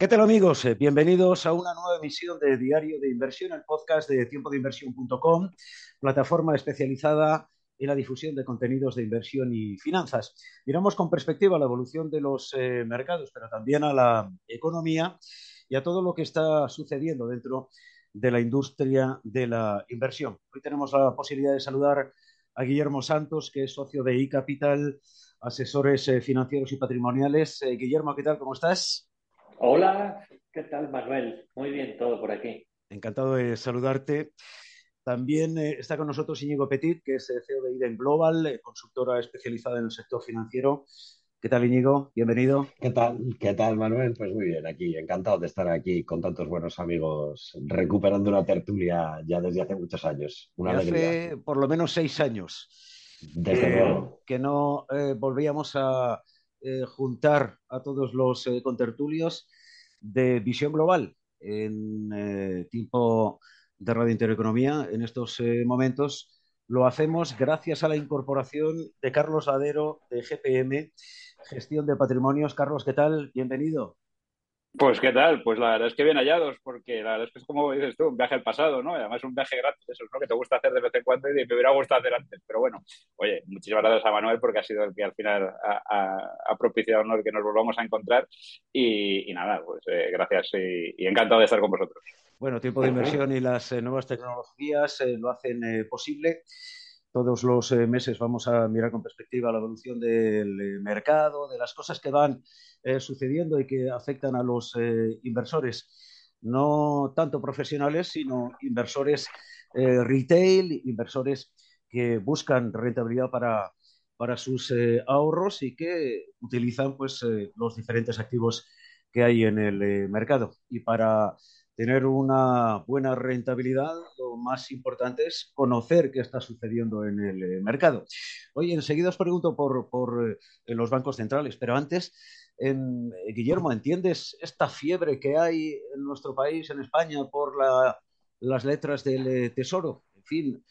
¿Qué tal amigos? Eh, bienvenidos a una nueva emisión de Diario de Inversión, el podcast de tiempodeinversión.com, plataforma especializada en la difusión de contenidos de inversión y finanzas. Miramos con perspectiva la evolución de los eh, mercados, pero también a la economía y a todo lo que está sucediendo dentro de la industria de la inversión. Hoy tenemos la posibilidad de saludar a Guillermo Santos, que es socio de iCapital, asesores eh, financieros y patrimoniales. Guillermo, ¿qué tal? ¿Cómo estás? Hola, ¿qué tal Manuel? Muy bien todo por aquí. Encantado de saludarte. También eh, está con nosotros Íñigo Petit, que es eh, CEO de Iden Global, eh, consultora especializada en el sector financiero. ¿Qué tal, Íñigo? Bienvenido. ¿Qué tal? ¿Qué tal, Manuel? Pues muy bien, aquí, encantado de estar aquí con tantos buenos amigos, recuperando una tertulia ya desde hace muchos años. Una hace por lo menos seis años. Desde luego. Que no volvíamos a juntar a todos los contertulios de visión global en eh, tiempo de Radio Intereconomía en estos eh, momentos. Lo hacemos gracias a la incorporación de Carlos Adero de GPM, Gestión de Patrimonios. Carlos, ¿qué tal? Bienvenido. Pues qué tal, pues la verdad es que bien hallados, porque la verdad es que es como dices tú, un viaje al pasado, ¿no? Además un viaje gratis, eso es que te gusta hacer de vez en cuando y me hubiera gustado hacer antes. Pero bueno, oye, muchísimas gracias a Manuel porque ha sido el que al final ha, propiciado ¿no? el que nos volvamos a encontrar. Y, nada, pues eh, gracias y, encantado de estar con vosotros. Bueno, tiempo de inversión y las eh, nuevas tecnologías eh, lo hacen posible. Todos los meses vamos a mirar con perspectiva la evolución del mercado, de las cosas que van eh, sucediendo y que afectan a los eh, inversores, no tanto profesionales, sino inversores eh, retail, inversores que buscan rentabilidad para, para sus ahorros y que utilizan pues, los diferentes activos que hay en el mercado. Y para tener una buena rentabilidad, lo más importante es conocer qué está sucediendo en el mercado. Oye, enseguida os pregunto por, por los bancos centrales, pero antes en, Guillermo, ¿entiendes esta fiebre que hay en nuestro país, en España, por las letras del eh, Tesoro? En fin,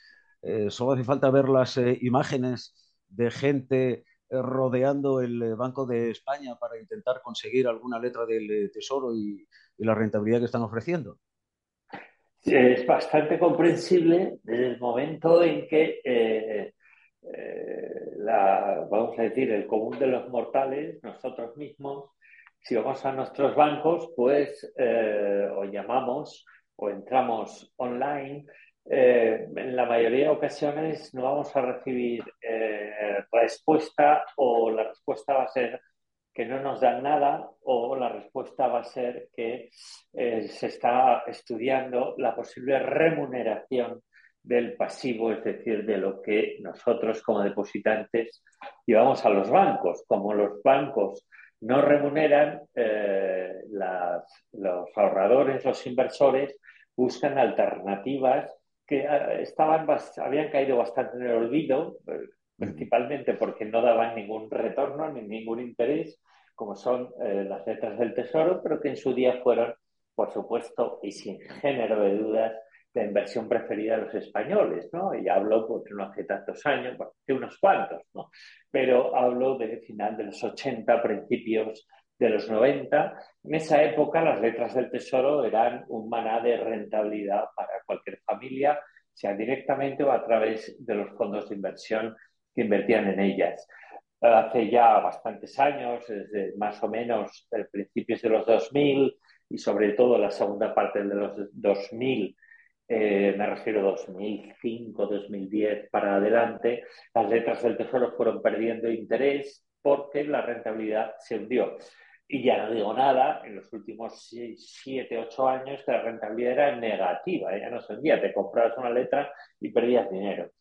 eh, solo hace falta ver las eh, imágenes de gente rodeando el Banco de España para intentar conseguir alguna letra del Tesoro y, la rentabilidad que están ofreciendo. es bastante comprensible desde el momento en que eh, vamos a decir, el común de los mortales, nosotros mismos, si vamos a nuestros bancos, pues eh, o llamamos o entramos online, eh, en la mayoría de ocasiones no vamos a recibir respuesta o la respuesta va a ser que no nos dan nada o la respuesta va a ser que se está estudiando la posible remuneración del pasivo, es decir, de lo que nosotros como depositantes llevamos a los bancos. Como los bancos no remuneran, eh, los ahorradores, los inversores buscan alternativas que eh, estaban, habían caído bastante en el olvido, eh, principalmente porque no daban ningún retorno ni ningún interés, como son las letras del tesoro, pero que en su día fueron, por supuesto, y sin género de dudas, la inversión preferida de los españoles, ¿no? Y hablo porque no hace tantos años, bueno, unos cuantos, ¿no? Pero hablo del final de los 80, principios de los 90. En esa época las letras del tesoro eran un maná de rentabilidad para cualquier familia, sea directamente o a través de los fondos de inversión que invertían en ellas. Hace ya bastantes años, desde más o menos principios de los 2000 y sobre todo la segunda parte de los 2000, eh, me refiero 2005, 2010 para adelante, las letras del Tesoro fueron perdiendo interés porque la rentabilidad se hundió. Y ya no digo nada, en los últimos 7, 8 años que la rentabilidad era negativa, ya no se hundía, te comprabas una letra y perdías dinero.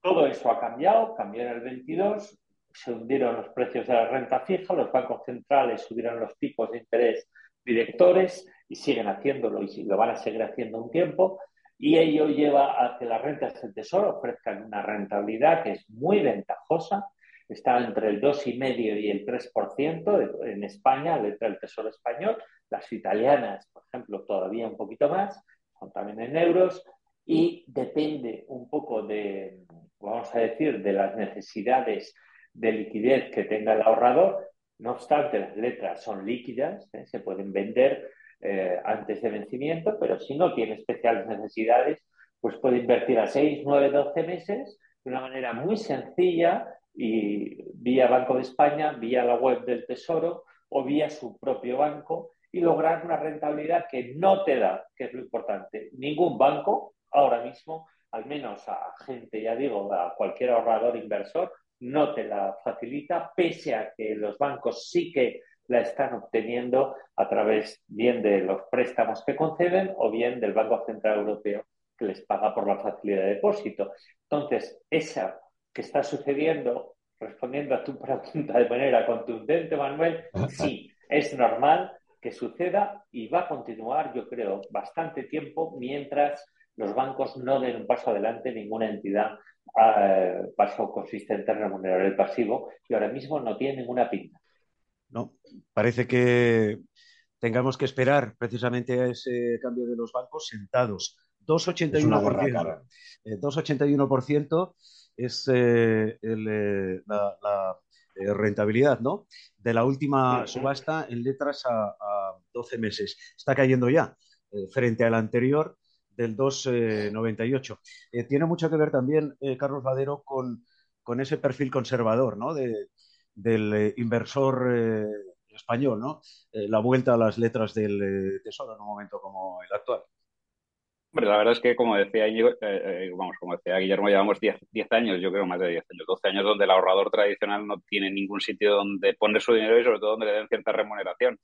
Todo eso ha cambiado, cambió en el 22, se hundieron los precios de la renta fija, los bancos centrales subieron los tipos de interés directores y siguen haciéndolo y lo van a seguir haciendo un tiempo y ello lleva a que las rentas del tesoro ofrezcan una rentabilidad que es muy ventajosa, está entre el 2,5 y el 3% en España, letra del tesoro español, las italianas, por ejemplo, todavía un poquito más, son también en euros, y depende un poco de, vamos a decir, de las necesidades de liquidez que tenga el ahorrador, No obstante, las letras son líquidas, ¿eh? se pueden vender eh, antes de vencimiento, pero si no tiene especiales necesidades, pues puede invertir a 6, 9, 12 meses de una manera muy sencilla y vía Banco de España, vía la web del Tesoro o vía su propio banco y lograr una rentabilidad que no te da, que es lo importante. Ningún banco ahora mismo, al menos a gente, ya digo, a cualquier ahorrador inversor, no te la facilita, pese a que los bancos sí que la están obteniendo a través bien de los préstamos que conceden o bien del Banco Central Europeo que les paga por la facilidad de depósito. Entonces, esa que está sucediendo, respondiendo a tu pregunta de manera contundente, Manuel, sí, es normal que suceda y va a continuar, yo creo, bastante tiempo mientras los bancos no den un paso adelante, ninguna entidad eh, paso consistente en remunerar el pasivo y ahora mismo no tiene ninguna pinta. No, parece que tengamos que esperar precisamente a ese cambio de los bancos sentados. 2,81%. 2,81% es eh, eh, la, rentabilidad ¿no? de la última subasta en letras a, a 12 meses. Está cayendo ya frente al anterior del 2,98. Eh, tiene mucho que ver también, eh, Carlos Vadero, con, con, ese perfil conservador ¿no? de, del eh, inversor español, ¿no? la vuelta a las letras del tesoro en un momento como el actual. Hombre, la verdad es que, como decía, vamos, como decía Guillermo, llevamos 10, 10 años, yo creo más de 10 años, 12 años donde el ahorrador tradicional no tiene ningún sitio donde poner su dinero y sobre todo donde le den cierta remuneración.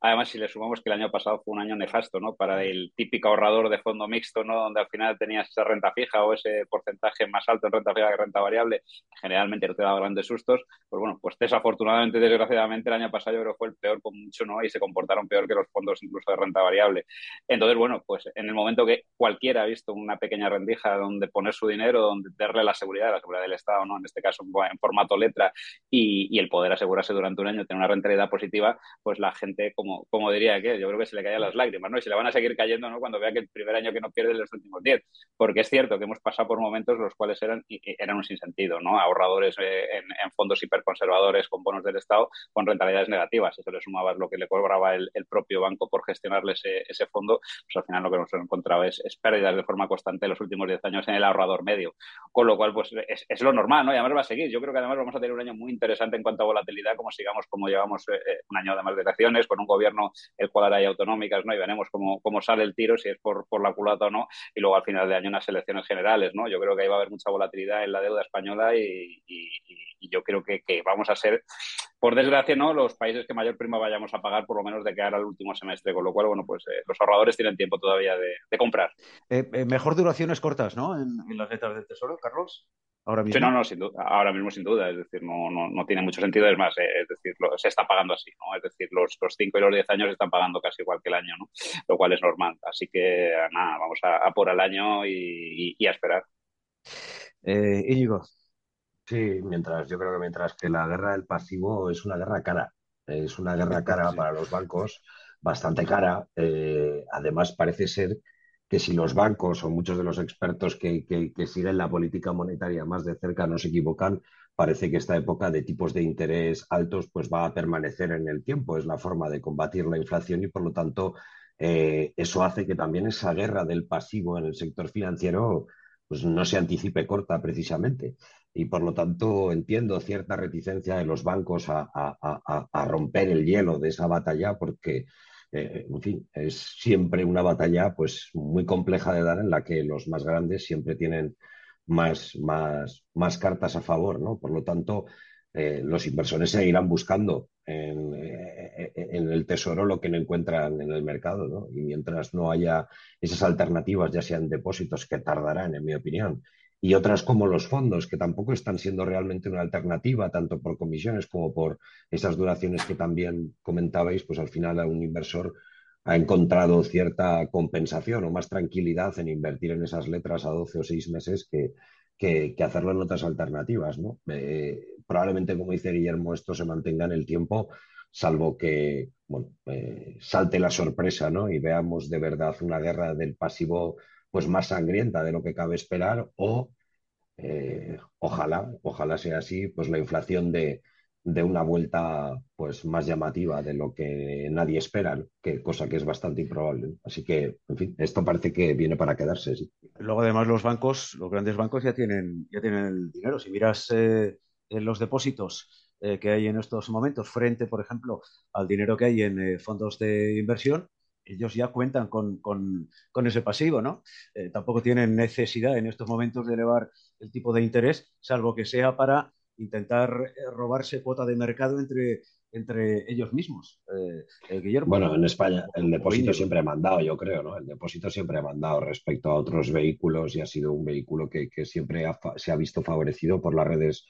Además, si le sumamos que el año pasado fue un año nefasto, ¿no? Para el típico ahorrador de fondo mixto, ¿no? Donde al final tenías esa renta fija o ese porcentaje más alto en renta fija que renta variable, generalmente no te daba grandes sustos. Pues bueno, pues desafortunadamente, desgraciadamente, el año pasado yo creo que fue el peor con mucho, ¿no? Y se comportaron peor que los fondos incluso de renta variable. Entonces, bueno, pues en el momento que cualquiera ha visto una pequeña rendija donde poner su dinero, donde darle la seguridad, la seguridad del Estado, ¿no? En este caso en formato letra y, y el poder asegurarse durante un año, tener una rentabilidad positiva, pues la gente como como, diría que yo creo que se le caían las lágrimas, ¿no? Y se le van a seguir cayendo, ¿no? Cuando vea que el primer año que no pierde los últimos 10. Porque es cierto que hemos pasado por momentos los cuales eran, eran un sinsentido, ¿no? Ahorradores eh, en, fondos hiperconservadores con bonos del Estado con rentabilidades negativas. Eso le sumabas lo que le cobraba el, propio banco por gestionarle ese, fondo, pues al final lo que nos encontraba es, es pérdidas de forma constante en los últimos 10 años en el ahorrador medio. Con lo cual, pues es, lo normal, ¿no? Y además va a seguir. Yo creo que además vamos a tener un año muy interesante en cuanto a volatilidad, como sigamos como llevamos eh, eh, un año de más de elecciones, con un gobierno el cual hay autonómicas, ¿no? Y veremos cómo, cómo sale el tiro, si es por, por la culata o no, y luego al final de año unas elecciones generales, ¿no? Yo creo que ahí va a haber mucha volatilidad en la deuda española y, yo creo que, vamos a ser, por desgracia, ¿no? Los países que mayor prima vayamos a pagar, por lo menos de cara al último semestre, con lo cual, bueno, pues eh, los ahorradores tienen tiempo todavía de, comprar. Eh, eh, mejor duraciones cortas, ¿no? En, en las letras del Tesoro, Carlos ahora mismo. Sí, no, no, sin duda, ahora mismo sin duda, es decir, no, no, no tiene mucho sentido, es más, eh, es decir, se está pagando así, ¿no? Es decir, los, los 5 y los 10 años están pagando casi igual que el año, ¿no? Lo cual es normal. Así que, nada, vamos a, por el año y, y, a esperar. Eh, Íñigo. Sí, mientras, yo creo que mientras que la guerra del pasivo es una guerra cara, es una guerra cara para los bancos, bastante cara. Eh, además, parece ser que si los bancos o muchos de los expertos que, siguen la política monetaria más de cerca no se equivocan, parece que esta época de tipos de interés altos pues va a permanecer en el tiempo. Es la forma de combatir la inflación y por lo tanto eh, eso hace que también esa guerra del pasivo en el sector financiero pues no se anticipe corta precisamente. Y por lo tanto entiendo cierta reticencia de los bancos a romper el hielo de esa batalla porque eh, es siempre una batalla pues muy compleja de dar en la que los más grandes siempre tienen más, más, más cartas a favor, ¿no? Por lo tanto, eh, los inversores seguirán buscando en, eh, en, el tesoro lo que no encuentran en el mercado, ¿no? Y mientras no haya esas alternativas, ya sean depósitos, que tardarán, en mi opinión, y otras como los fondos, que tampoco están siendo realmente una alternativa, tanto por comisiones como por esas duraciones que también comentabais, pues al final un inversor ha encontrado cierta compensación o más tranquilidad en invertir en esas letras a 12 o 6 meses que, que, hacerlo en otras alternativas. ¿no? Eh, probablemente, como dice Guillermo, esto se mantenga en el tiempo, salvo que bueno, eh, salte la sorpresa ¿no? y veamos de verdad una guerra del pasivo pues más sangrienta de lo que cabe esperar o eh, ojalá, ojalá sea así, pues la inflación de, de una vuelta pues más llamativa de lo que nadie espera, que, cosa que es bastante improbable. Así que, en fin, esto parece que viene para quedarse. Sí. Luego, además, los bancos, los grandes bancos ya tienen, ya tienen el dinero. Si miras eh, en los depósitos eh, que hay en estos momentos frente, por ejemplo, al dinero que hay en fondos de inversión, ellos ya cuentan con, con, con ese pasivo, ¿no? Tampoco tienen necesidad en estos momentos de elevar el tipo de interés, salvo que sea para intentar eh, robarse cuota de mercado entre, entre ellos mismos. Eh, Guillermo. Bueno, en España el depósito siempre ha mandado, yo creo, ¿no? El depósito siempre ha mandado respecto a otros vehículos y ha sido un vehículo que, que siempre ha, se ha visto favorecido por las redes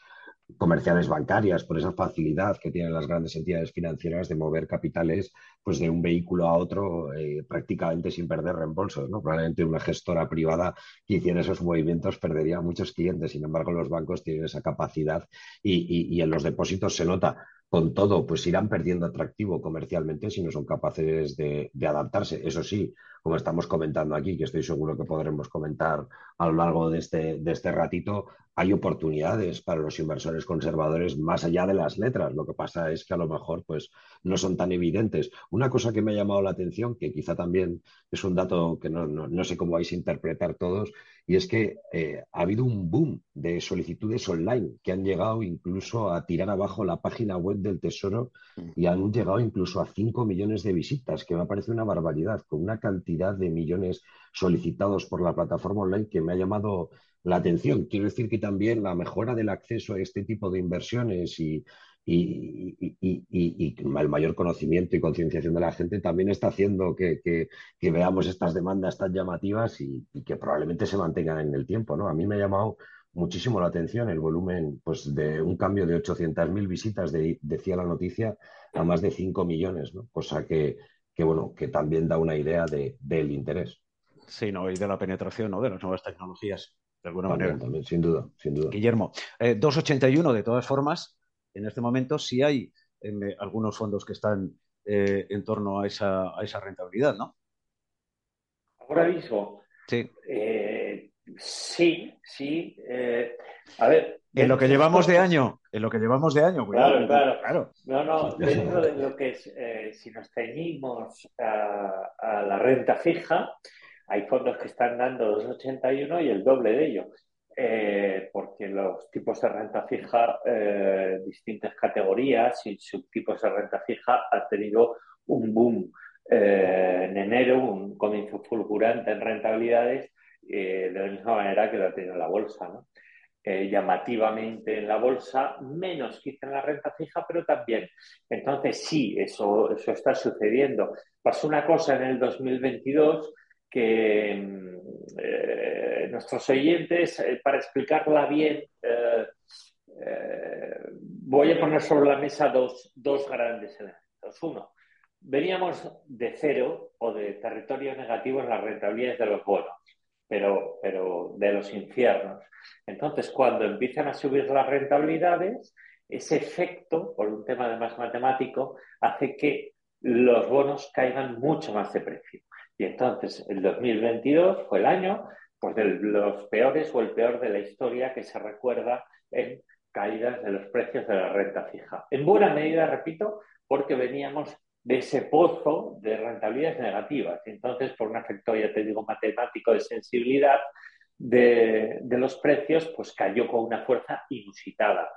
comerciales bancarias, por esa facilidad que tienen las grandes entidades financieras de mover capitales pues de un vehículo a otro eh, prácticamente sin perder reembolsos. ¿no? Probablemente una gestora privada que hiciera esos movimientos perdería muchos clientes. Sin embargo, los bancos tienen esa capacidad y, y en los depósitos se nota con todo, pues irán perdiendo atractivo comercialmente si no son capaces de, de, adaptarse. Eso sí, como estamos comentando aquí, que estoy seguro que podremos comentar a lo largo de este, de este ratito, hay oportunidades para los inversores conservadores más allá de las letras. Lo que pasa es que a lo mejor pues, no son tan evidentes. Una cosa que me ha llamado la atención, que quizá también es un dato que no, no, no sé cómo vais a interpretar todos, y es que eh, ha habido un boom de solicitudes online que han llegado incluso a tirar abajo la página web del Tesoro y han llegado incluso a 5 millones de visitas, que me parece una barbaridad, con una cantidad de millones solicitados por la plataforma online que me ha llamado la atención. Quiero decir que también la mejora del acceso a este tipo de inversiones y, y, y, y, el mayor conocimiento y concienciación de la gente también está haciendo que, que, veamos estas demandas tan llamativas y, que probablemente se mantengan en el tiempo. ¿no? A mí me ha llamado muchísimo la atención el volumen pues, de un cambio de 800.000 visitas, de, decía la noticia, a más de 5 millones, ¿no? cosa que, que, bueno, que también da una idea de, del interés. Sí, ¿no? y de la penetración ¿no? de las nuevas tecnologías, de alguna también, manera. También, sin duda, sin duda. Guillermo, eh, 281 de todas formas, en este momento sí hay eh, algunos fondos que están eh, en torno a esa, a esa, rentabilidad, ¿no? Ahora mismo. Sí. Eh, sí, sí. Eh, a ver. En lo que llevamos de año, en lo que llevamos de año, cuidado, claro, claro, claro. No, no, dentro de lo que es, eh, si nos ceñimos a, a, la renta fija, hay fondos que están dando 2,81 y el doble de ello eh, porque los tipos de renta fija, eh, distintas categorías y subtipos de renta fija han tenido un boom eh, en enero, un comienzo fulgurante en rentabilidades, eh, de la misma manera que lo ha tenido la bolsa. ¿no? Eh, llamativamente en la bolsa, menos quizá en la renta fija, pero también. Entonces, sí, eso, eso está sucediendo. Pasó una cosa en el 2022 que eh, nuestros oyentes, eh, para explicarla bien, eh, voy a poner sobre la mesa dos, dos grandes elementos. Uno, veníamos de cero o de territorio negativo en las rentabilidades de los bonos, pero, pero de los infiernos. Entonces, cuando empiezan a subir las rentabilidades, ese efecto, por un tema además matemático, hace que los bonos caigan mucho más de precio. Y entonces el 2022 fue el año pues, de los peores o el peor de la historia que se recuerda en caídas de los precios de la renta fija. En buena medida, repito, porque veníamos de ese pozo de rentabilidades negativas. Entonces, por un efecto, ya te digo, matemático de sensibilidad de, los precios, pues cayó con una fuerza inusitada.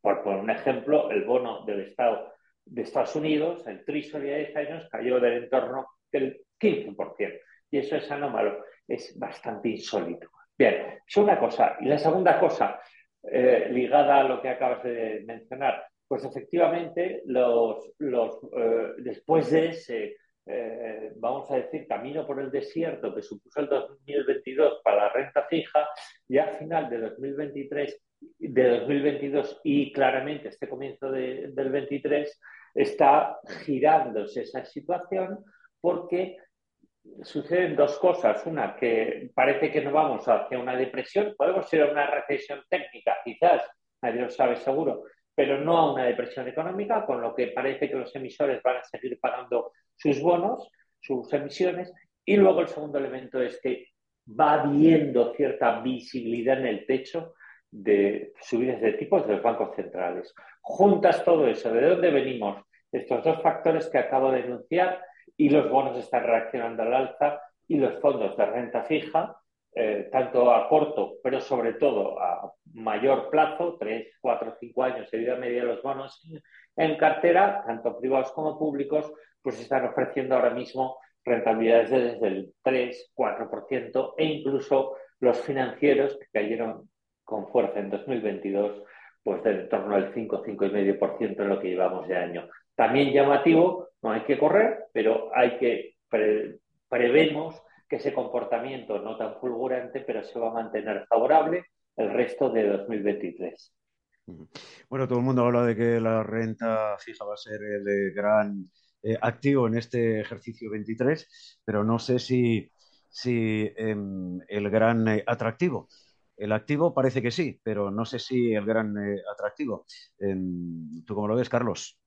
Por un ejemplo, el bono del Estado de Estados Unidos, el Treasury de 10 años, cayó del entorno del 15%. Y eso es anómalo, es bastante insólito. Bien, es una cosa. Y la segunda cosa, eh, ligada a lo que acabas de mencionar, pues efectivamente, los, los, eh, después de ese, eh, vamos a decir, camino por el desierto que supuso el 2022 para la renta fija, ya al final de 2023, de 2022 y claramente este comienzo de, del 23, está girándose esa situación porque suceden dos cosas. Una, que parece que no vamos hacia una depresión, podemos ir a una recesión técnica, quizás, nadie lo sabe seguro, pero no a una depresión económica, con lo que parece que los emisores van a seguir pagando sus bonos, sus emisiones. Y luego el segundo elemento es que va habiendo cierta visibilidad en el techo de subidas de tipos de los bancos centrales. Juntas todo eso, ¿de dónde venimos? Estos dos factores que acabo de enunciar y los bonos están reaccionando al alza y los fondos de renta fija, eh, tanto a corto, pero sobre todo a mayor plazo, 3, 4, 5 años de vida media de los bonos en cartera, tanto privados como públicos, pues están ofreciendo ahora mismo rentabilidades desde el 3, 4% e incluso los financieros que cayeron con fuerza en 2022, pues de en torno al 5, 5,5% en lo que llevamos de año. También llamativo, no hay que correr, pero hay que prevemos que ese comportamiento no tan fulgurante, pero se va a mantener favorable el resto de 2023. Bueno, todo el mundo habla de que la renta fija va a ser el gran eh, activo en este ejercicio 23, pero no sé si, si em, el gran eh, atractivo. El activo parece que sí, pero no sé si el gran eh, atractivo. Em, ¿Tú cómo lo ves, Carlos?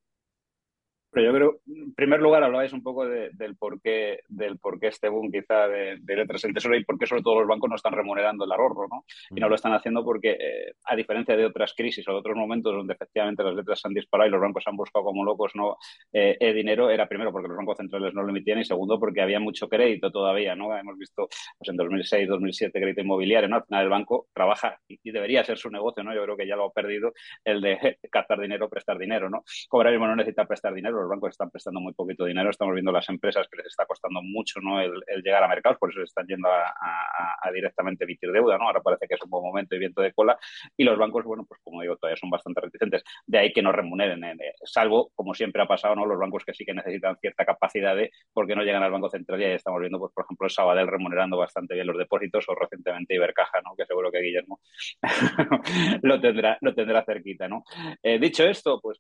Pero yo creo, en primer lugar, hablabais un poco del por qué, del por qué este boom quizá de, de letras en tesoro y por qué sobre todo los bancos no están remunerando el ahorro, ¿no? Y no lo están haciendo porque, eh, a diferencia de otras crisis o de otros momentos donde efectivamente las letras se han disparado y los bancos han buscado como locos no eh, eh, dinero, era primero porque los bancos centrales no lo emitían y segundo porque había mucho crédito todavía, ¿no? Hemos visto pues en 2006, 2007 crédito inmobiliario, ¿no? Al final el banco trabaja y, debería ser su negocio, ¿no? Yo creo que ya lo ha perdido el de captar dinero, prestar dinero, ¿no? Cobrar mismo no necesita prestar dinero los bancos están prestando muy poquito dinero, estamos viendo las empresas que les está costando mucho ¿no? el, llegar a mercados, por eso están yendo a, directamente emitir deuda, ¿no? Ahora parece que es un buen momento y viento de cola, y los bancos, bueno, pues como digo, todavía son bastante reticentes, de ahí que no remuneren, eh, salvo, como siempre ha pasado, ¿no? Los bancos que sí que necesitan cierta capacidad de, porque no llegan al Banco Central, y ahí estamos viendo, pues por ejemplo, el Sabadell remunerando bastante bien los depósitos, o recientemente Ibercaja, ¿no? Que seguro que Guillermo lo tendrá, lo tendrá cerquita, ¿no? Eh, dicho esto, pues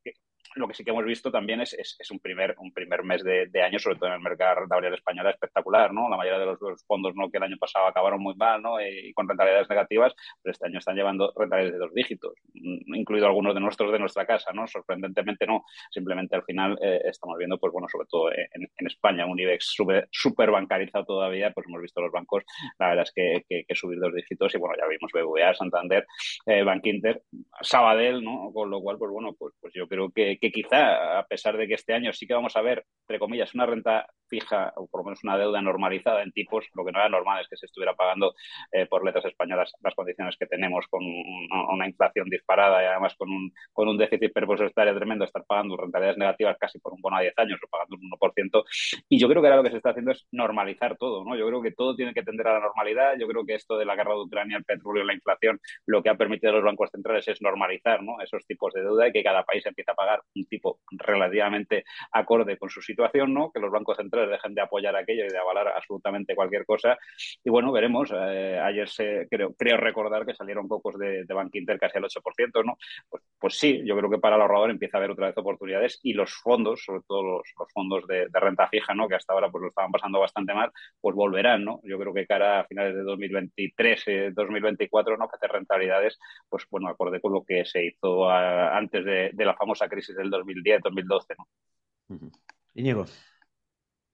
lo que sí que hemos visto también es, un, primer, un primer mes de, año, sobre todo en el mercado rentabilidad español, espectacular, ¿no? La mayoría de los, fondos ¿no? que el año pasado acabaron muy mal, ¿no? Y, con rentabilidades negativas, pero este año están llevando rentabilidades de dos dígitos, mm, incluido algunos de nuestros de nuestra casa, ¿no? Sorprendentemente no, simplemente al final eh, estamos viendo, pues bueno, sobre todo en, en España, un IBEX súper bancarizado todavía, pues hemos visto los bancos, la verdad es que, que, subir dos dígitos y bueno, ya vimos BBVA, Santander, eh, Bank Inter, Sabadell, ¿no? Con lo cual, pues bueno, pues, pues yo creo que que quizá, a pesar de que este año sí que vamos a ver, entre comillas, una renta fija o por lo menos una deuda normalizada en tipos, lo que no era normal es que se estuviera pagando eh, por letras españolas las condiciones que tenemos con una inflación disparada y además con un, con un déficit presupuestario tremendo, estar pagando rentabilidades negativas casi por un bono a 10 años o pagando un 1%. Y yo creo que ahora lo que se está haciendo es normalizar todo, ¿no? Yo creo que todo tiene que tender a la normalidad. Yo creo que esto de la guerra de Ucrania, el petróleo, la inflación, lo que ha permitido a los bancos centrales es normalizar ¿no? esos tipos de deuda y que cada país empiece a pagar un tipo relativamente acorde con su situación, ¿no? Que los bancos centrales dejen de apoyar aquello y de avalar absolutamente cualquier cosa. Y bueno, veremos. Eh, ayer se, creo, creo recordar que salieron pocos de, de Bank Inter casi al 8%, ¿no? Pues, pues, sí, yo creo que para el ahorrador empieza a haber otra vez oportunidades y los fondos, sobre todo los, fondos de, renta fija, ¿no? Que hasta ahora pues lo estaban pasando bastante mal, pues volverán, ¿no? Yo creo que cara a finales de 2023, 2024, ¿no? Que hacer rentabilidades, pues bueno, acorde con lo que se hizo antes de, la famosa crisis del 2010, 2012. ¿no? Íñigo.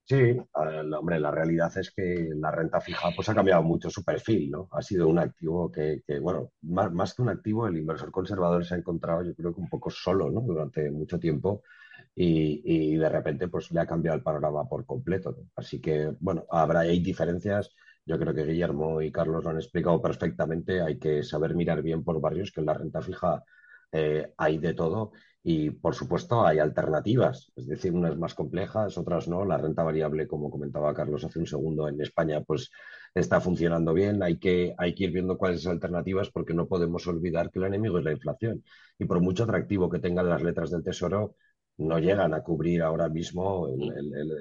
Sí, hombre, la realidad es que la renta fija pues ha cambiado mucho su perfil, ¿no? Ha sido un activo que, bueno, más, que un activo, el inversor conservador se ha encontrado, yo creo que un poco solo, ¿no? Durante mucho tiempo y, de repente pues le ha cambiado el panorama por completo, Así que, bueno, habrá hay diferencias. Yo creo que Guillermo y Carlos lo han explicado perfectamente. Hay que saber mirar bien por barrios, que en la renta fija eh, hay de todo y, por supuesto, hay alternativas, es decir, unas más complejas, otras no. La renta variable, como comentaba Carlos hace un segundo, en España, pues está funcionando bien. Hay que, hay que ir viendo cuáles son las alternativas porque no podemos olvidar que el enemigo es la inflación. Y por mucho atractivo que tengan las letras del Tesoro, no llegan a cubrir ahora mismo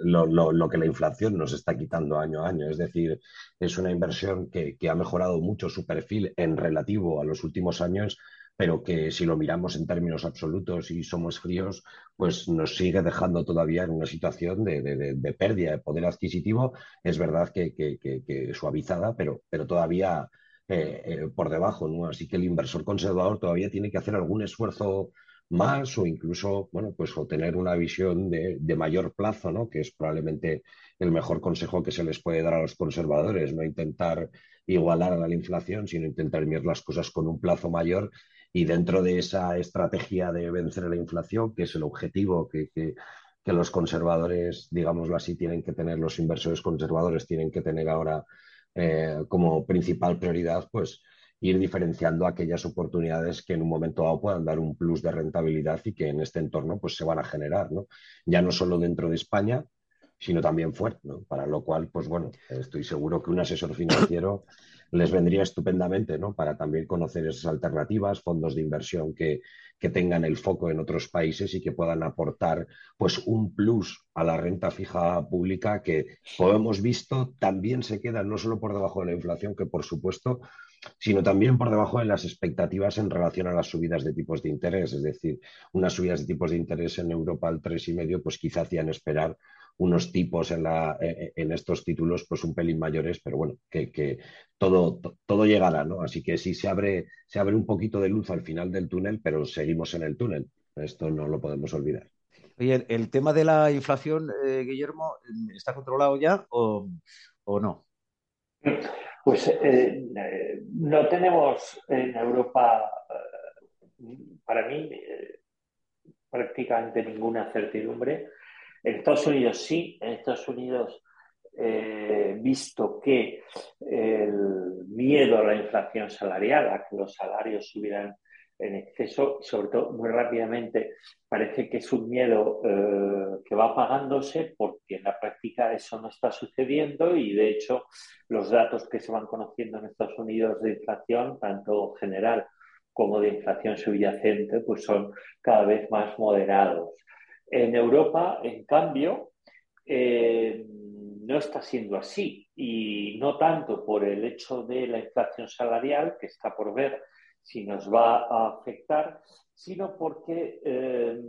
lo, que la inflación nos está quitando año a año. Es decir, es una inversión que, que ha mejorado mucho su perfil en relativo a los últimos años pero que si lo miramos en términos absolutos y somos fríos, pues nos sigue dejando todavía en una situación de, pérdida de poder adquisitivo. Es verdad que, suavizada, pero, pero todavía eh, eh, por debajo, ¿no? Así que el inversor conservador todavía tiene que hacer algún esfuerzo más o incluso, bueno, pues o tener una visión de, de, mayor plazo, ¿no? Que es probablemente el mejor consejo que se les puede dar a los conservadores, no intentar igualar a la inflación, sino intentar mirar las cosas con un plazo mayor y dentro de esa estrategia de vencer la inflación, que es el objetivo que, que, que los conservadores, digámoslo así, tienen que tener, los inversores conservadores tienen que tener ahora eh, como principal prioridad, pues ir diferenciando aquellas oportunidades que en un momento dado puedan dar un plus de rentabilidad y que en este entorno pues se van a generar, ¿no? Ya no solo dentro de España, sino también fuera, ¿no? Para lo cual, pues bueno, estoy seguro que un asesor financiero les vendría estupendamente, ¿no? Para también conocer esas alternativas, fondos de inversión que, que tengan el foco en otros países y que puedan aportar, pues, un plus a la renta fija pública que, como hemos visto, también se queda no solo por debajo de la inflación, que por supuesto sino también por debajo de las expectativas en relación a las subidas de tipos de interés. Es decir, unas subidas de tipos de interés en Europa al 3,5, pues quizá hacían esperar unos tipos en, la, en estos títulos pues un pelín mayores, pero bueno, que, que todo, todo llegará, ¿no? Así que sí se abre, se abre un poquito de luz al final del túnel, pero seguimos en el túnel. Esto no lo podemos olvidar. Oye, el tema de la inflación, eh, Guillermo, ¿está controlado ya o, o no? Pues eh, eh, no tenemos en Europa, para mí, eh, prácticamente ninguna certidumbre. En Estados Unidos sí, en Estados Unidos, eh, visto que el miedo a la inflación salarial, a que los salarios subieran en exceso, sobre todo muy rápidamente, parece que es un miedo eh, que va apagándose porque en la práctica eso no está sucediendo y de hecho los datos que se van conociendo en Estados Unidos de inflación, tanto general como de inflación subyacente, pues son cada vez más moderados. En Europa, en cambio, eh, no está siendo así y no tanto por el hecho de la inflación salarial, que está por ver si nos va a afectar, sino porque eh,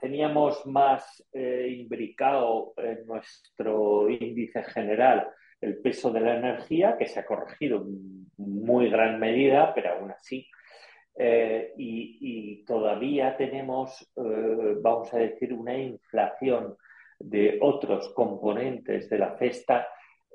teníamos más eh, imbricado en nuestro índice general el peso de la energía, que se ha corregido en muy gran medida, pero aún así. Eh, y, todavía tenemos, eh, vamos a decir, una inflación de otros componentes de la cesta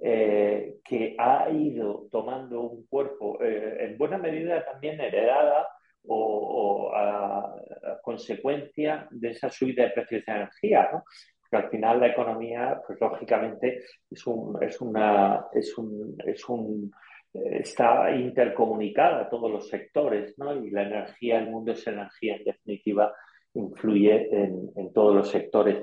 eh, que ha ido tomando un cuerpo en buena medida también heredada o, a, consecuencia de esa subida de precios de energía, ¿no? Al final la economía, pues lógicamente, es un, es una, es un, es un está intercomunicada a todos los sectores, ¿no? Y la energía, el mundo es energía, en definitiva, influye en, en todos los sectores.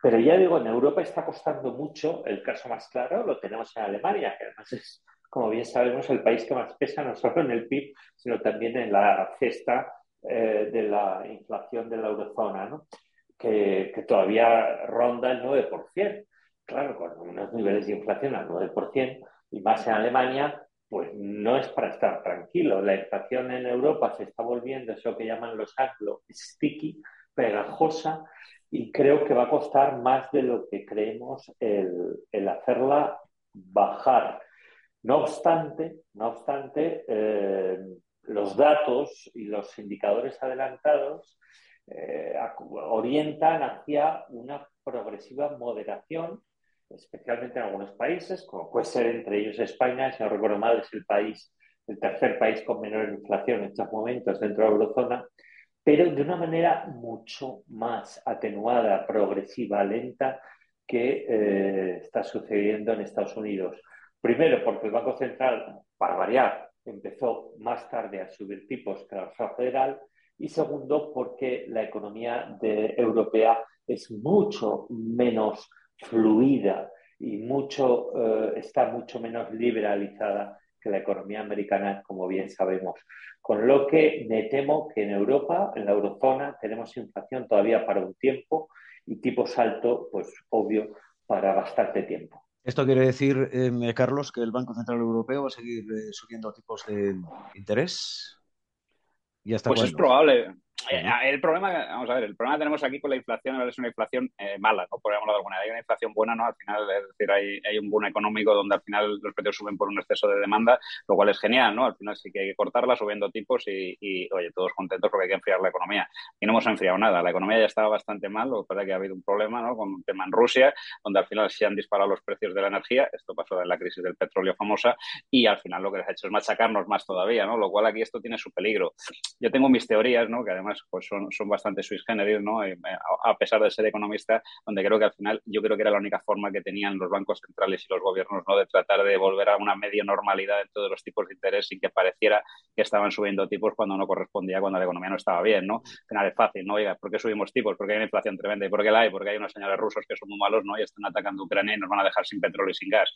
Pero ya digo, en Europa está costando mucho, el caso más claro lo tenemos en Alemania, que además es, como bien sabemos, el país que más pesa no solo en el PIB, sino también en la cesta eh, de la inflación de la eurozona, ¿no? que, que, todavía ronda el 9%. Claro, con unos niveles de inflación al 9% y más en Alemania, pues no es para estar tranquilo. La inflación en Europa se está volviendo eso que llaman los anglo sticky, pegajosa, y creo que va a costar más de lo que creemos el, hacerla bajar. No obstante, no obstante eh, los datos y los indicadores adelantados eh, orientan hacia una progresiva moderación, especialmente en algunos países, como puede ser entre ellos España, si no recuerdo mal, es el país, el tercer país con menor inflación en estos momentos dentro de la eurozona, pero de una manera mucho más atenuada, progresiva, lenta que eh, está sucediendo en Estados Unidos. Primero, porque el Banco Central, para variar, empezó más tarde a subir tipos que la Reserva Federal. Y segundo, porque la economía de, europea es mucho menos fluida y mucho, eh, está mucho menos liberalizada que la economía americana, como bien sabemos. Con lo que me temo que en Europa, en la eurozona, tenemos inflación todavía para un tiempo y tipo salto, pues obvio, para bastante tiempo. ¿Esto quiere decir, eh, Carlos, que el Banco Central Europeo va a seguir eh, subiendo tipos de interés? ¿Y hasta pues cuándo? es probable. Eh, el problema, vamos a ver, el problema que tenemos aquí con la inflación es una inflación eh, mala, ¿no? Podríamos hablar de alguna. Hay una inflación buena, ¿no? Al final, es decir, hay, hay, un boom económico donde al final los precios suben por un exceso de demanda, lo cual es genial, ¿no? Al final sí que hay que cortarla subiendo tipos y, y oye, todos contentos porque hay que enfriar la economía. Y no hemos enfriado nada. La economía ya estaba bastante mal, lo que pasa es que ha habido un problema, ¿no? Con un tema en Rusia, donde al final se han disparado los precios de la energía. Esto pasó en la crisis del petróleo famosa y al final lo que les ha hecho es machacarnos más todavía, ¿no? Lo cual aquí esto tiene su peligro. Yo tengo mis teorías, ¿no? Que además pues son, son bastante sui generis, ¿no? Eh, a pesar de ser economista, donde creo que al final yo creo que era la única forma que tenían los bancos centrales y los gobiernos, ¿no? De tratar de volver a una medio normalidad en todos los tipos de interés sin que pareciera que estaban subiendo tipos cuando no correspondía, cuando la economía no estaba bien, ¿no? Al final es fácil, ¿no? Oiga, ¿por qué subimos tipos? Porque hay una inflación tremenda. ¿Y por qué la hay? Porque hay unos señores rusos que son muy malos, ¿no? Y están atacando Ucrania y nos van a dejar sin petróleo y sin gas.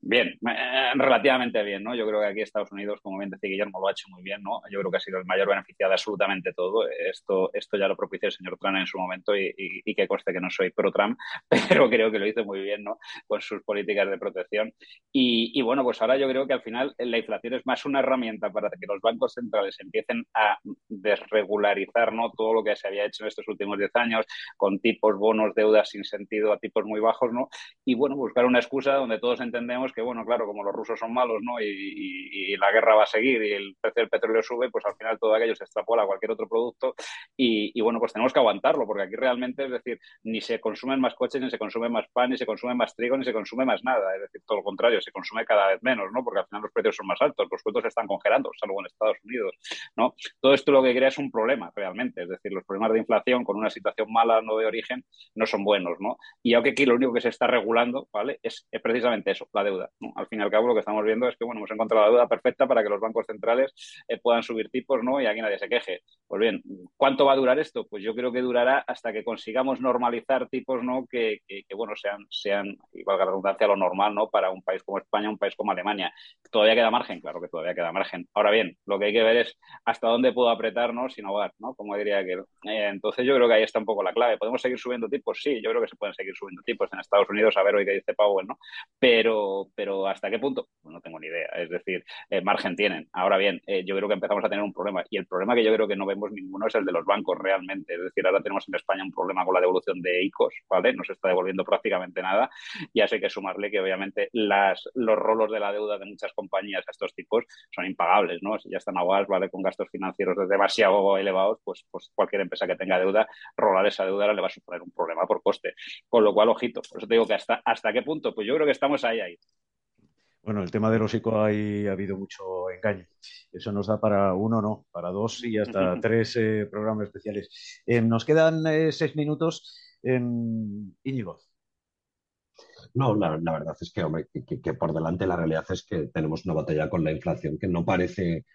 Bien, eh, relativamente bien, ¿no? Yo creo que aquí Estados Unidos, como bien decía Guillermo, lo ha hecho muy bien, ¿no? Yo creo que ha sido el mayor beneficiado de absolutamente todo. Esto, esto ya lo propició el señor Trump en su momento y, y, que conste que no soy pro-Trump, pero creo que lo hizo muy bien, ¿no? Con sus políticas de protección. Y, y, bueno, pues ahora yo creo que al final la inflación es más una herramienta para que los bancos centrales empiecen a desregularizar, ¿no? Todo lo que se había hecho en estos últimos 10 años con tipos, bonos, deudas sin sentido a tipos muy bajos, ¿no? Y bueno, buscar una excusa donde todos entendemos que, bueno, claro, como los rusos son malos, ¿no? Y, la guerra va a seguir y el precio del petróleo sube, pues al final todo aquello se extrapola a cualquier otro producto y, bueno, pues tenemos que aguantarlo, porque aquí realmente, es decir, ni se consumen más coches, ni se consume más pan, ni se consume más trigo, ni se consume más nada. Es decir, todo lo contrario, se consume cada vez menos, ¿no? Porque al final los precios son más altos, los sueldos se están congelando, salvo en Estados Unidos, ¿no? Todo esto lo que crea es un problema realmente, es decir, los problemas de inflación con una situación mala no de origen no son buenos, ¿no? Y aunque aquí lo único que se está regulando, ¿vale? Es, es precisamente eso, la deuda al fin y al cabo, lo que estamos viendo es que bueno, hemos encontrado la deuda perfecta para que los bancos centrales eh, puedan subir tipos ¿no? y aquí nadie se queje. Pues bien, ¿cuánto va a durar esto? Pues yo creo que durará hasta que consigamos normalizar tipos ¿no? que, bueno, sean, sean, igual que la redundancia, lo normal ¿no? para un país como España, un país como Alemania. ¿Todavía queda margen? Claro que todavía queda margen. Ahora bien, lo que hay que ver es hasta dónde puedo apretar ¿no? sin ahogar, ¿no? como diría que. Eh, entonces yo creo que ahí está un poco la clave. ¿Podemos seguir subiendo tipos? Sí, yo creo que se pueden seguir subiendo tipos en Estados Unidos, a ver hoy qué dice Powell, ¿no? Pero, pero ¿hasta qué punto? Pues no tengo ni idea. Es decir, eh, margen tienen. Ahora bien, eh, yo creo que empezamos a tener un problema. Y el problema que yo creo que no vemos ninguno es el de los bancos realmente. Es decir, ahora tenemos en España un problema con la devolución de ICOs, ¿vale? No se está devolviendo prácticamente nada. Y así que sumarle que obviamente las, los rolos de la deuda de muchas compañías a estos tipos son impagables, ¿no? Si ya están aguas, ¿vale? Con gastos financieros demasiado elevados, pues, pues cualquier empresa que tenga deuda, rolar esa deuda le va a suponer un problema por coste. Con lo cual, ojito. Por eso te digo que hasta, hasta qué punto, pues yo creo que estamos ahí, ahí. Bueno, el tema de los ICO ahí ha habido mucho engaño. Eso nos da para uno, no, para dos y hasta tres eh, programas especiales. Eh, nos quedan eh, seis minutos. Íñigo. No, la, verdad es que, hombre, que, por delante la realidad es que tenemos una batalla con la inflación que no parece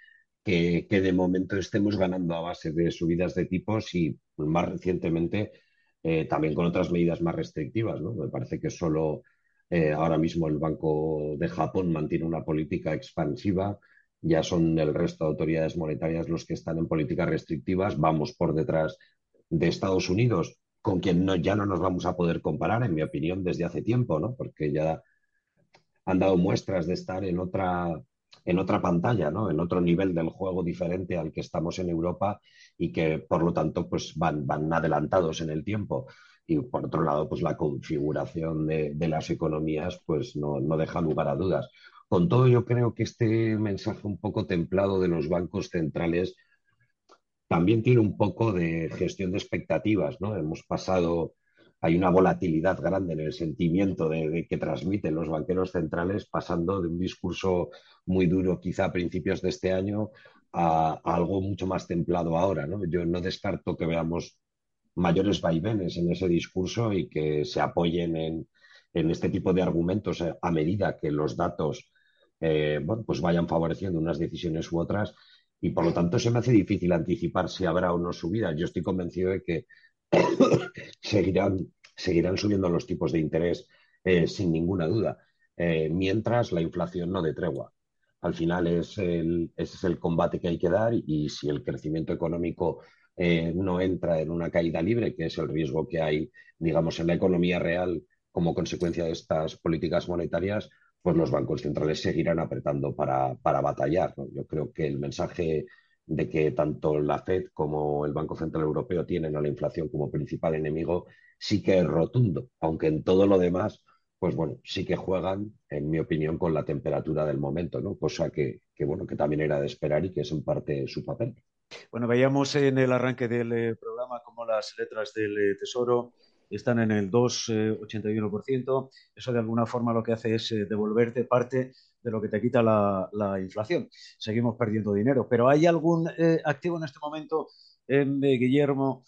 que, que de momento estemos ganando a base de subidas de tipos y más recientemente también con otras medidas más restrictivas. ¿no? Me parece que solo eh, ahora mismo el Banco de Japón mantiene una política expansiva, ya son el resto de autoridades monetarias los que están en políticas restrictivas, vamos por detrás de Estados Unidos, con quien ya no nos vamos a poder comparar, en mi opinión, desde hace tiempo, ¿no? porque ya han dado muestras de estar en otra, en otra pantalla, ¿no? en otro nivel del juego diferente al que estamos en Europa y que, por lo tanto, pues van, van adelantados en el tiempo y por otro lado, pues la configuración de, las economías pues no, deja lugar a dudas. Con todo, yo creo que este mensaje un poco templado de los bancos centrales también tiene un poco de gestión de expectativas, ¿no? Hemos pasado, hay una volatilidad grande en el sentimiento de, que transmiten los banqueros centrales, pasando de un discurso muy duro quizá a principios de este año a, a algo mucho más templado ahora, ¿no? Yo no descarto que veamos mayores vaivenes en ese discurso y que se apoyen en, este tipo de argumentos eh, a medida que los datos eh, pues vayan favoreciendo unas decisiones u otras. Y por lo tanto se me hace difícil anticipar si habrá o no subidas. Yo estoy convencido de que seguirán, seguirán subiendo los tipos de interés eh, sin ninguna duda, mientras la inflación no de tregua. Al final es ese es el combate que hay que dar y si el crecimiento económico eh, no entra en una caída libre, que es el riesgo que hay, digamos, en la economía real como consecuencia de estas políticas monetarias, pues los bancos centrales seguirán apretando para, batallar. Yo creo que el mensaje de que tanto la Fed como el Banco Central Europeo tienen a la inflación como principal enemigo, sí que es rotundo, aunque en todo lo demás, pues bueno, sí que juegan, en mi opinión, con la temperatura del momento, ¿no? Cosa que, que bueno, que también era de esperar y que es en parte su papel. Bueno, veíamos en el arranque del eh, programa cómo las letras del eh, Tesoro están en el 2,81%. Eso de alguna forma lo que hace es eh, devolverte parte de lo que te quita la, la inflación. Seguimos perdiendo dinero. Pero ¿hay algún eh, activo en este momento, eh, Guillermo,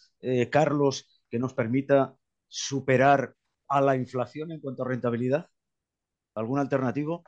Carlos, que nos permita superar a la inflación en cuanto a rentabilidad? ¿Algún alternativo?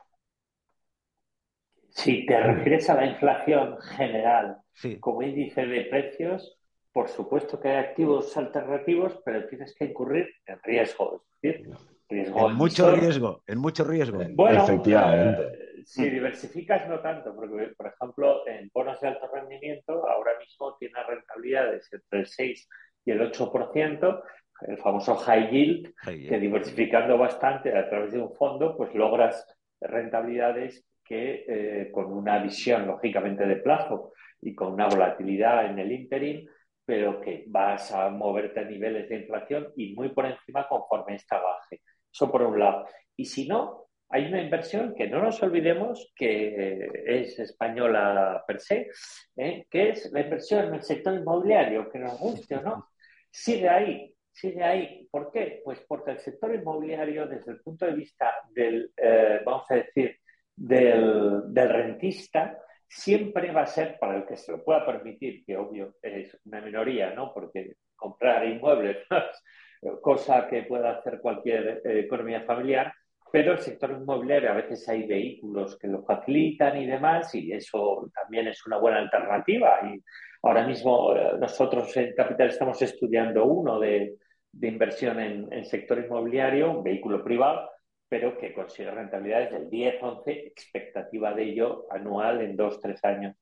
Si te refieres a la inflación general sí. como índice de precios, por supuesto que hay activos alternativos, pero tienes que incurrir en riesgo. Es decir, riesgo en mucho riesgo, en mucho riesgo. Bueno, Efectivamente. Eh, si diversificas no tanto, porque por ejemplo en bonos de alto rendimiento ahora mismo tiene rentabilidades entre el 6 y el 8%, el famoso high yield, high yield, que diversificando bastante a través de un fondo, pues logras rentabilidades que eh, con una visión lógicamente de plazo y con una volatilidad en el interim, pero que vas a moverte a niveles de inflación y muy por encima conforme esta baje. Eso por un lado. Y si no, hay una inversión que no nos olvidemos que es española per se, ¿eh? que es la inversión en el sector inmobiliario, que nos guste o no, sigue ahí, sigue ahí. ¿Por qué? Pues porque el sector inmobiliario, desde el punto de vista del, eh, vamos a decir, del, del rentista, siempre va a ser para el que se lo pueda permitir, que obvio es una minoría, ¿no? Porque comprar inmuebles cosa que pueda hacer cualquier eh, economía familiar, pero el sector inmobiliario a veces hay vehículos que lo facilitan y demás, y eso también es una buena alternativa. Y ahora mismo eh, nosotros en Capital estamos estudiando uno de, de inversión en, en sector inmobiliario, un vehículo privado, pero que consigue rentabilidades del 10-11, expectativa de ello anual en 2-3 años,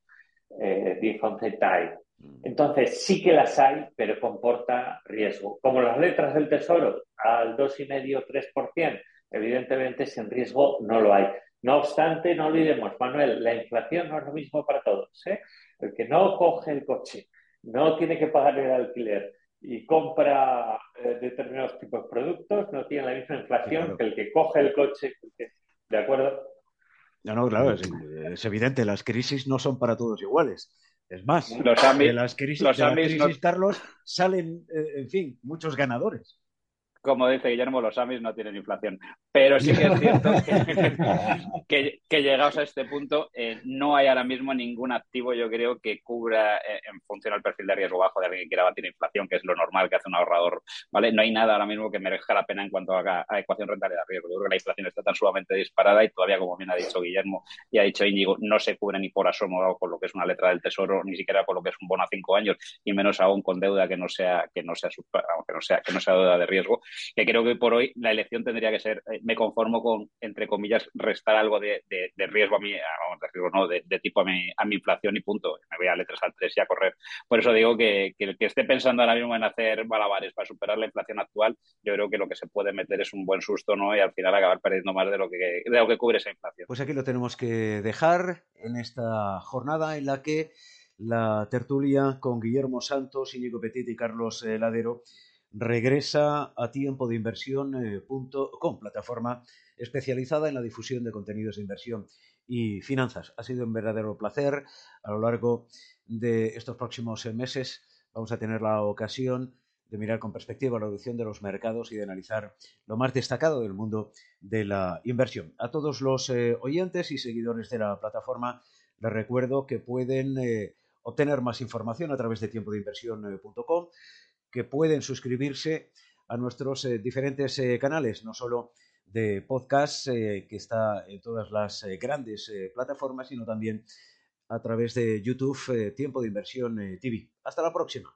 eh, 10-11 TAE. Mm. Entonces, sí que las hay, pero comporta riesgo. Como las letras del Tesoro al 2,5-3%, evidentemente sin riesgo no lo hay. No obstante, no olvidemos, Manuel, la inflación no es lo mismo para todos. ¿eh? El que no coge el coche, no tiene que pagar el alquiler, y compra eh, determinados tipos de productos no tiene la misma inflación claro. que el que coge el coche. ¿De acuerdo? No, no, claro, es, es, evidente, las crisis no son para todos iguales. Es más, los amis, de las crisis, los de la crisis no... Carlos, salen, eh, en fin, muchos ganadores como dice Guillermo, los AMIs no tienen inflación. Pero sí que es cierto que, que, que llegados a este punto, eh, no hay ahora mismo ningún activo, yo creo, que cubra eh, en función al perfil de riesgo bajo de alguien que quiera batir inflación, que es lo normal que hace un ahorrador. ¿vale? No hay nada ahora mismo que merezca la pena en cuanto a, a ecuación rentabilidad-riesgo. Yo creo que la inflación está tan sumamente disparada y todavía, como bien ha dicho Guillermo y ha dicho Íñigo, no se cubre ni por asomo con lo que es una letra del tesoro, ni siquiera con lo que es un bono a cinco años, y menos aún con deuda que no sea, que no sea, que no sea, que no sea deuda de riesgo que creo que por hoy la elección tendría que ser, eh, me conformo con, entre comillas, restar algo de, de, de riesgo a mi, vamos a decirlo, ¿no? de, de, tipo a mi, a mi inflación y punto. Me voy a letras al 3 y a correr. Por eso digo que, que, el que esté pensando ahora mismo en hacer malabares para superar la inflación actual, yo creo que lo que se puede meter es un buen susto, ¿no? Y al final acabar perdiendo más de lo que, de lo que cubre esa inflación. Pues aquí lo tenemos que dejar en esta jornada en la que la tertulia con Guillermo Santos, Íñigo Petit y Carlos eh, Ladero regresa a tiempo de inversión.com, eh, plataforma especializada en la difusión de contenidos de inversión y finanzas. Ha sido un verdadero placer. A lo largo de estos próximos meses vamos a tener la ocasión de mirar con perspectiva la evolución de los mercados y de analizar lo más destacado del mundo de la inversión. A todos los eh, oyentes y seguidores de la plataforma les recuerdo que pueden eh, obtener más información a través de tiempo de inversión.com que pueden suscribirse a nuestros eh, diferentes eh, canales, no solo de podcast, eh, que está en todas las grandes plataformas, sino también a través de YouTube Tiempo de Inversión TV. Hasta la próxima.